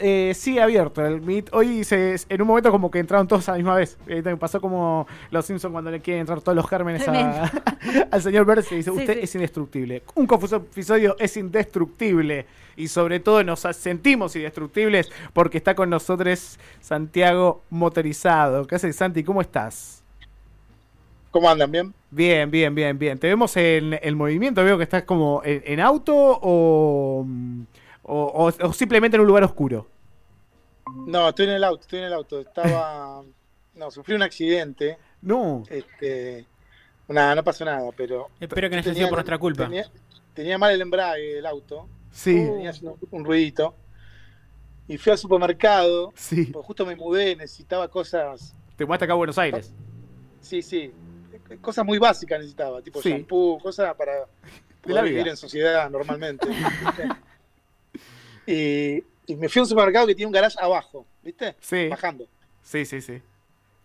eh, sigue abierto el Meet. Hoy se, en un momento como que entraron todos a la misma vez. Eh, pasó como los Simpsons cuando le quieren entrar todos los gérmenes al señor Burns y dice, usted es indestructible. Un confuso episodio es indestructible. Y sobre todo nos sentimos indestructibles porque está con nosotros Santiago Motorizado. ¿Qué haces, Santi? ¿Cómo estás? ¿Cómo andan? ¿Bien? Bien, bien, bien, bien. Te vemos en el movimiento, veo que estás como en, auto o, o, simplemente en un lugar oscuro. No, estoy en el auto, estoy en el auto. Estaba. no, sufrí un accidente. No. Este. Nada, no pasó nada, pero. Espero que no haya sido por nuestra culpa. Tenía, mal el embrague del auto. Sí. Tenía un, ruidito. Y fui al supermercado. Sí. Porque justo me mudé, necesitaba cosas. Te mudaste acá a Buenos Aires. Sí, sí cosas muy básicas necesitaba, tipo shampoo, cosas para poder vivir en sociedad normalmente. y, me fui a un supermercado que tiene un garage abajo, ¿viste? Sí. Bajando. Sí, sí, sí.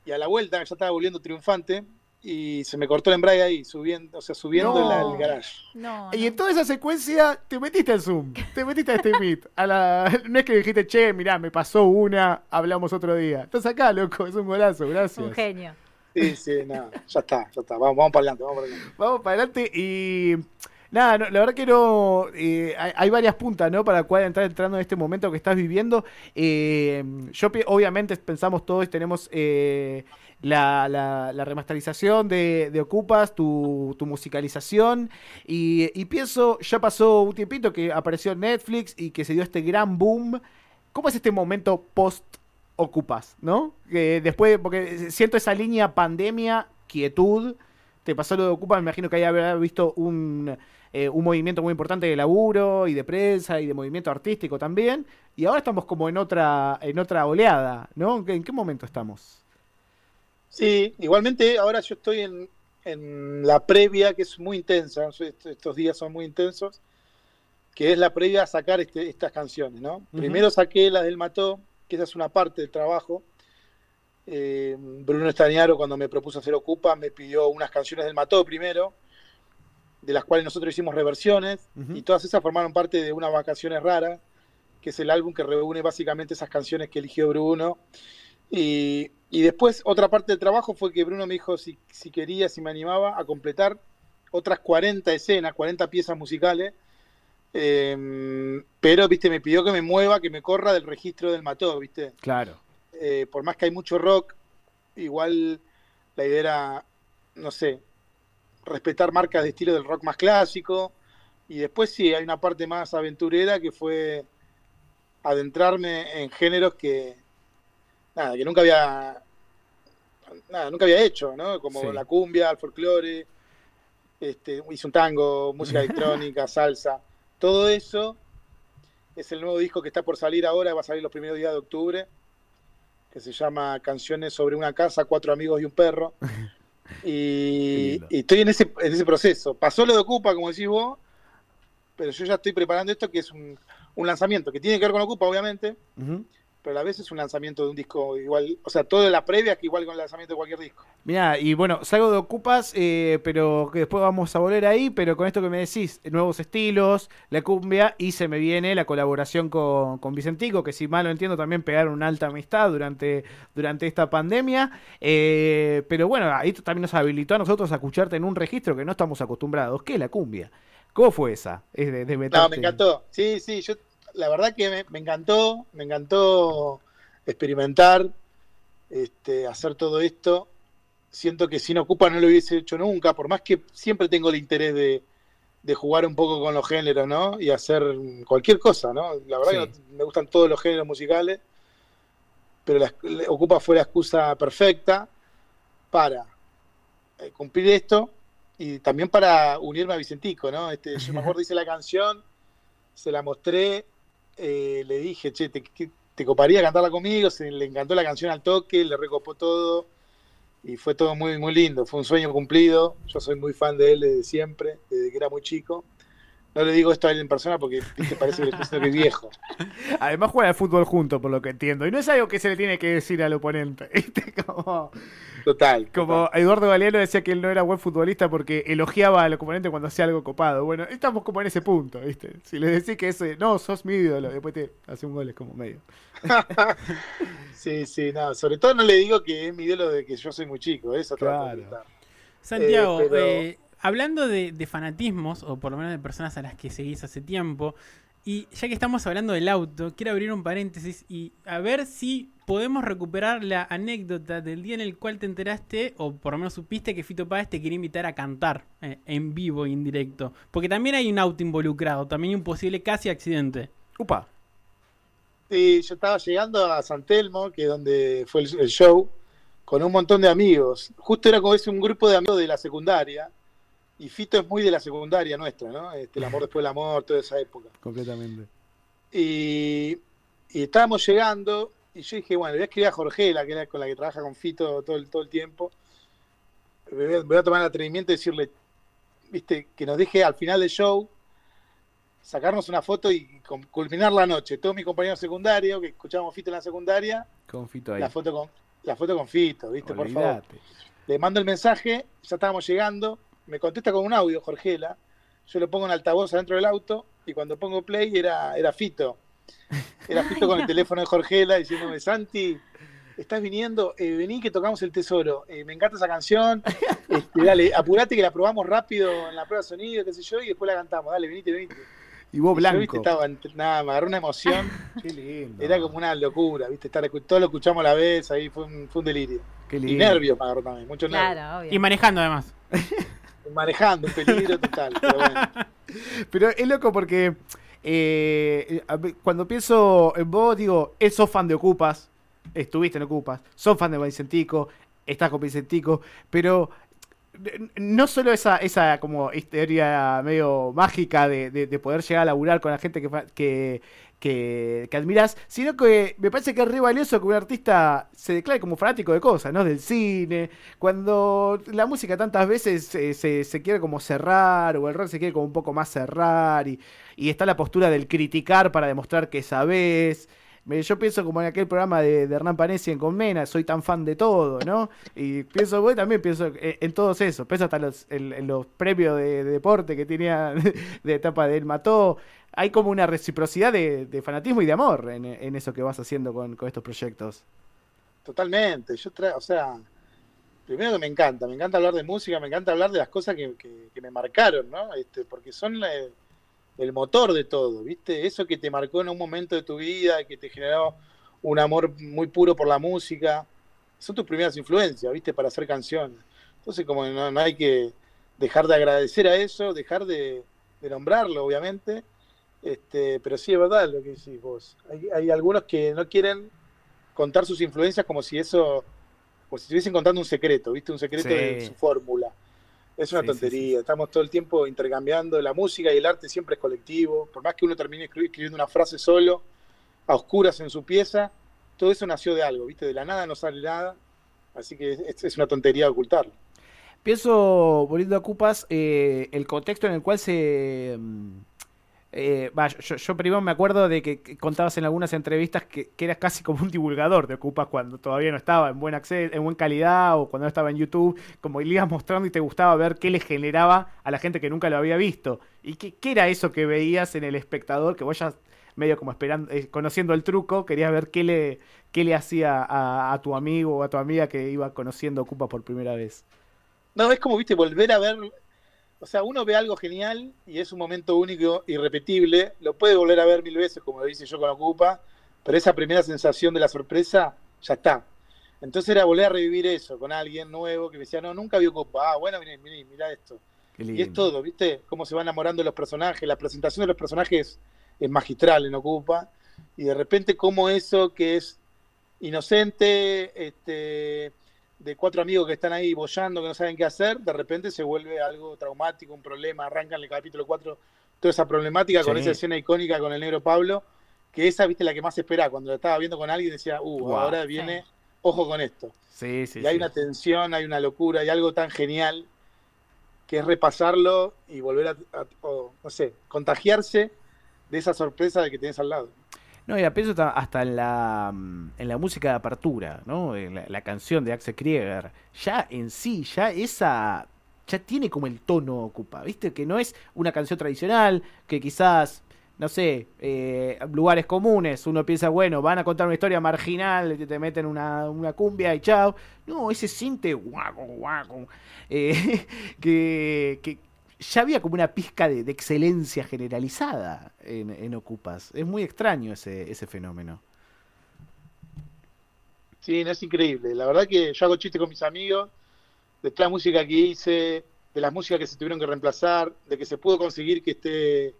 Y a la vuelta, ya estaba volviendo triunfante, y se me cortó el embrague ahí, subiendo, o sea, subiendo el garage. No, Y en toda esa secuencia te metiste al Zoom, te metiste a este Meet. A la... No es que dijiste, che, mirá, me pasó una, hablamos otro día. Estás acá, loco, es un golazo, gracias. Un genio. Sí, sí, nada, ya está, ya está. Vamos, vamos para adelante, vamos para adelante. Vamos para adelante y. Nada, la verdad que no. Eh, hay, varias puntas, ¿no? Para cuál entrar entrando en este momento que estás viviendo. Eh, yo, obviamente, pensamos todos, tenemos eh, la, remasterización de, de Ocupas, tu, musicalización. Y, y, pienso, ya pasó un tiempito que apareció Netflix y que se dio este gran boom. ¿Cómo es este momento post ocupas, ¿no? Después, porque siento esa línea pandemia, quietud, te pasó lo de ocupas, me imagino que ahí habrá visto un, eh, un movimiento muy importante de laburo y de prensa y de movimiento artístico también, y ahora estamos como en otra, en otra oleada, ¿no? ¿En qué momento estamos? Sí, igualmente ahora yo estoy en, en la previa que es muy intensa, estos días son muy intensos, que es la previa a sacar este, estas canciones, ¿no? Primero saqué la del Mató, que esa es una parte del trabajo. Eh, Bruno Estañaro, cuando me propuso hacer Ocupa, me pidió unas canciones del Mató primero, de las cuales nosotros hicimos reversiones, y todas esas formaron parte de Unas Vacaciones Raras, que es el álbum que reúne básicamente esas canciones que eligió Bruno. Y, después otra parte del trabajo fue que Bruno me dijo si, si quería, si me animaba a completar otras 40 escenas, 40 piezas musicales Em, pero, viste, me pidió que me mueva, que me corra del registro del mató, viste. Claro. Eh, por más que hay mucho rock, igual la idea era, no sé, respetar marcas de estilo del rock más clásico. Y después sí, hay una parte más aventurera que fue adentrarme en géneros que, nada, que nunca había, nada, nunca había hecho, ¿no? Como la cumbia, el folclore, este, hice un tango, música electrónica, salsa. Todo eso es el nuevo disco que está por salir ahora, va a salir los primeros días de octubre, que se llama Canciones sobre una casa, cuatro amigos y un perro. Y, estoy en ese, en ese proceso. Pasó lo de Ocupa, como decís vos, pero yo ya estoy preparando esto, que es un, lanzamiento que tiene que ver con Ocupa, obviamente, pero a la vez es un lanzamiento de un disco igual, o sea, toda la previa que igual con el lanzamiento de cualquier disco. Mira, y bueno, salgo de Ocupas, eh, pero que después vamos a volver ahí, pero con esto que me decís, nuevos estilos, la cumbia, y se me viene la colaboración con, con Vicentico, que si mal lo entiendo también pegaron una alta amistad durante, durante esta pandemia, eh, pero bueno, ahí también nos habilitó a nosotros a escucharte en un registro que no estamos acostumbrados, que es la cumbia. ¿Cómo fue esa? Es de, no, me encantó. Sí, sí, yo la verdad que me, encantó, me encantó experimentar, este, hacer todo esto. Siento que sin Ocupa no lo hubiese hecho nunca, por más que siempre tengo el interés de, jugar un poco con los géneros, ¿no? Y hacer cualquier cosa, ¿no? La verdad que me gustan todos los géneros musicales, pero la, Ocupa fue la excusa perfecta para eh, cumplir esto y también para unirme a Vicentico, ¿no? Este, yo mejor dice la canción, se la mostré eh, le dije, che, te, te, coparía cantarla conmigo, se le encantó la canción al toque, le recopó todo y fue todo muy, muy lindo, fue un sueño cumplido, yo soy muy fan de él desde siempre, desde que era muy chico No le digo esto a él en persona porque te parece que, que es viejo. Además juega al fútbol junto, por lo que entiendo. Y no es algo que se le tiene que decir al oponente. Como, total. Como Eduardo Galeano decía que él no era buen futbolista porque elogiaba al oponente cuando hacía algo copado. Bueno, estamos como en ese punto, ¿viste? Si le decís que ese, no, sos mi ídolo, después te hace un gol, es como medio. sí, sí, no. Sobre todo no le digo que es mi ídolo de que yo soy muy chico. Eso claro. Santiago, eh, eh hablando de, fanatismos, o por lo menos de personas a las que seguís hace tiempo, y ya que estamos hablando del auto, quiero abrir un paréntesis y a ver si podemos recuperar la anécdota del día en el cual te enteraste, o por lo menos supiste que Fito Páez te quería invitar a cantar eh, en vivo e indirecto. Porque también hay un auto involucrado, también hay un posible casi accidente. Upa. Sí, yo estaba llegando a San Telmo, que es donde fue el, show, con un montón de amigos. Justo era como ese un grupo de amigos de la secundaria y Fito es muy de la secundaria nuestra, ¿no? Este, el amor después del amor, toda esa época. Completamente. Y, estábamos llegando, y yo dije, bueno, le voy a escribir a Jorgela, que era con la que trabaja con Fito todo el, todo el tiempo. Voy a, tomar el atrevimiento de decirle, viste, que nos deje al final del show sacarnos una foto y culminar la noche. Todos mis compañeros secundarios, que escuchábamos Fito en la secundaria. Con Fito ahí. La foto con, la foto con Fito, viste, por favor. Le mando el mensaje, ya estábamos llegando me contesta con un audio, Jorgela. Yo lo pongo en altavoz adentro del auto y cuando pongo play era, era Fito. Era Fito con el teléfono de Jorgela diciéndome, Santi, estás viniendo, eh, vení que tocamos el tesoro. Eh, me encanta esa canción. Este, dale, apurate que la probamos rápido en la prueba de sonido, qué sé yo, y después la cantamos. Dale, venite, venite. Y vos blanco. estaba, nada, me agarró una emoción. Qué lindo. Era como una locura, ¿viste? Estar, todo lo escuchamos a la vez, ahí fue un, fue un delirio. Qué lindo. Y nervios me agarró también, mucho nervios. Y manejando además. manejando, peligro total. Pero, es loco porque eh, cuando pienso en vos, digo, sos fan de Ocupas, estuviste en Ocupas, sos fan de Vicentico, estás con Vicentico, pero no solo esa, esa como historia medio mágica de, poder llegar a laburar con la gente que, que, admiras, sino que me parece que es re valioso que un artista se declare como fanático de cosas, ¿no? Del cine, cuando la música tantas veces se, se, quiere como cerrar, o el rock se quiere como un poco más cerrar, y, y está la postura del criticar para demostrar que sabes. Yo pienso como en aquel programa de, Hernán Panesi en Conmena, soy tan fan de todo, ¿no? Y pienso, voy también pienso en, todos esos, pienso hasta los, en, los premios de, deporte que tenía de etapa de él mató. Hay como una reciprocidad de, fanatismo y de amor en, eso que vas haciendo con, estos proyectos. Totalmente, yo traigo, o sea, primero que me encanta, me encanta hablar de música, me encanta hablar de las cosas que, me marcaron, ¿no? Este, porque son... Eh, el motor de todo, ¿viste? Eso que te marcó en un momento de tu vida, que te generó un amor muy puro por la música, son tus primeras influencias, ¿viste? Para hacer canciones. Entonces, como no, hay que dejar de agradecer a eso, dejar de, nombrarlo, obviamente. Este, pero sí es verdad lo que decís vos. Hay, algunos que no quieren contar sus influencias como si eso, como si estuviesen contando un secreto, ¿viste? Un secreto de su fórmula. Es una tontería, estamos todo el tiempo intercambiando, la música y el arte siempre es colectivo, por más que uno termine escribiendo una frase solo, a oscuras en su pieza, todo eso nació de algo, ¿viste? De la nada no sale nada, así que es, una tontería ocultarlo. Pienso, volviendo a Cupas, eh, el contexto en el cual se... Eh, yo, primero me acuerdo de que, contabas en algunas entrevistas que, eras casi como un divulgador de Ocupas cuando todavía no estaba en buen acceso, en buena calidad o cuando no estaba en YouTube, como le ibas mostrando y te gustaba ver qué le generaba a la gente que nunca lo había visto. ¿Y qué, era eso que veías en el espectador que vos ya medio como esperando, eh, conociendo el truco, querías ver qué le, qué le hacía a, tu amigo o a tu amiga que iba conociendo Ocupa por primera vez? No, es como, viste, volver a ver o sea, uno ve algo genial y es un momento único, irrepetible, lo puede volver a ver mil veces, como lo hice yo con Ocupa, pero esa primera sensación de la sorpresa ya está. Entonces era volver a revivir eso con alguien nuevo que me decía, no, nunca vi Ocupa. Ah, bueno, mirá, mirá, esto. Y es todo, ¿viste? Cómo se van enamorando los personajes. La presentación de los personajes es magistral en Ocupa. Y de repente, cómo eso que es inocente, este de cuatro amigos que están ahí bollando, que no saben qué hacer, de repente se vuelve algo traumático, un problema, arrancan el capítulo 4 toda esa problemática con esa escena icónica con el negro Pablo, que esa, viste, la que más espera, cuando la estaba viendo con alguien decía, uh, ahora viene, ojo con esto. Sí, sí, y hay una tensión, hay una locura, hay algo tan genial que es repasarlo y volver a, no sé, contagiarse de esa sorpresa de que tenés al lado. No, y a peso hasta en la, mm, en la música de apertura, ¿no? La, la, canción de Axel Krieger. Ya en sí, ya esa. Ya tiene como el tono ocupa, ¿viste? Que no es una canción tradicional, que quizás no sé, eh, lugares comunes, uno piensa, bueno, van a contar una historia marginal, te, te meten una, una, cumbia y chao. No, ese cinte guaco, guaco, eh, que, que, ya había como una pizca de, excelencia generalizada en, en, Ocupas. Es muy extraño ese, ese fenómeno. Sí, no es increíble. La verdad que yo hago chistes con mis amigos de toda la música que hice, de las músicas que se tuvieron que reemplazar, de que se pudo conseguir que esté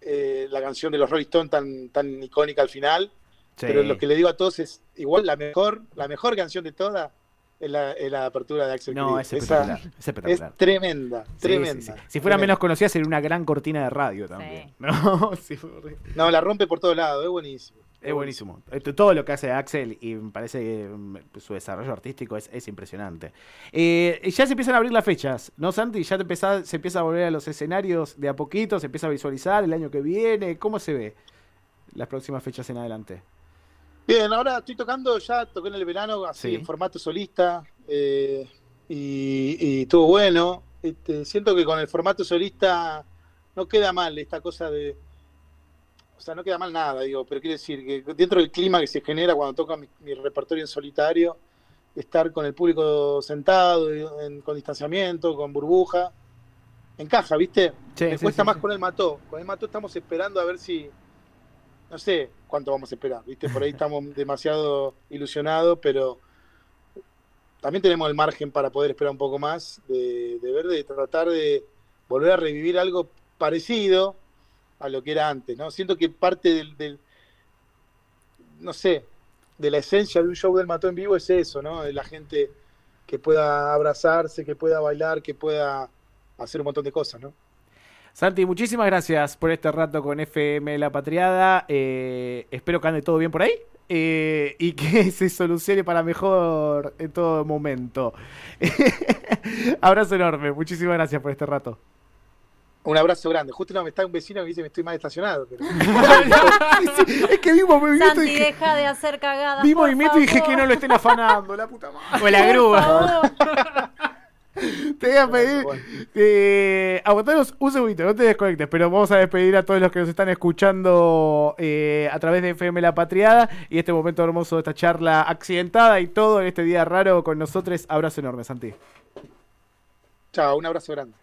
eh, la canción de los Rolling Stones tan, tan icónica al final. Pero lo que le digo a todos es, igual la mejor, la mejor canción de todas es la, la apertura de Axel No, es espectacular, es tremenda, tremenda. si fuera menos conocida sería una gran cortina de radio también. No, no, la rompe por todos lados, es buenísimo. Es buenísimo. Todo lo que hace Axel y me parece que mm, su desarrollo artístico es, impresionante. Eh, ya se empiezan a abrir las fechas, ¿no, Santi? Ya te se empieza a volver a los escenarios de a poquito, se empieza a visualizar el año que viene. ¿Cómo se ve las próximas fechas en adelante? Bien, ahora estoy tocando, ya toqué en el verano, así en formato solista, eh, y, estuvo bueno. Este, siento que con el formato solista no queda mal esta cosa de o sea, no queda mal nada, digo, pero quiero decir que dentro del clima que se genera cuando toca mi, repertorio en solitario, estar con el público sentado, con distanciamiento, con burbuja, encaja, ¿viste? Me cuesta más con el mató. Con el mató estamos esperando a ver si, no sé cuánto vamos a esperar, ¿viste? Por ahí estamos demasiado ilusionados, pero también tenemos el margen para poder esperar un poco más, de, de ver, de tratar de volver a revivir algo parecido, a lo que era antes, ¿no? Siento que parte del, no sé, de la esencia de un show del Mató en vivo es eso, ¿no? De la gente que pueda abrazarse, que pueda bailar, que pueda hacer un montón de cosas, ¿no? Santi, muchísimas gracias por este rato con FM La Patriada. Eh, espero que ande todo bien por ahí. Eh, y que se solucione para mejor en todo momento. Abrazo enorme, muchísimas gracias por este rato. Un abrazo grande. Justo no me está un vecino que dice que estoy mal estacionado. es que vimos movimiento. Santi, dije, deja de hacer cagadas. Vi movimiento y dije que no lo estén afanando, la puta madre. O la grúa. Te voy a pedir. Eh, aguantanos un segundito, no te desconectes, pero vamos a despedir a todos los que nos están escuchando eh, a través de FM La Patriada y este momento hermoso de esta charla accidentada y todo en este día raro con nosotros. Abrazo enorme, Santi. Chao, un abrazo grande.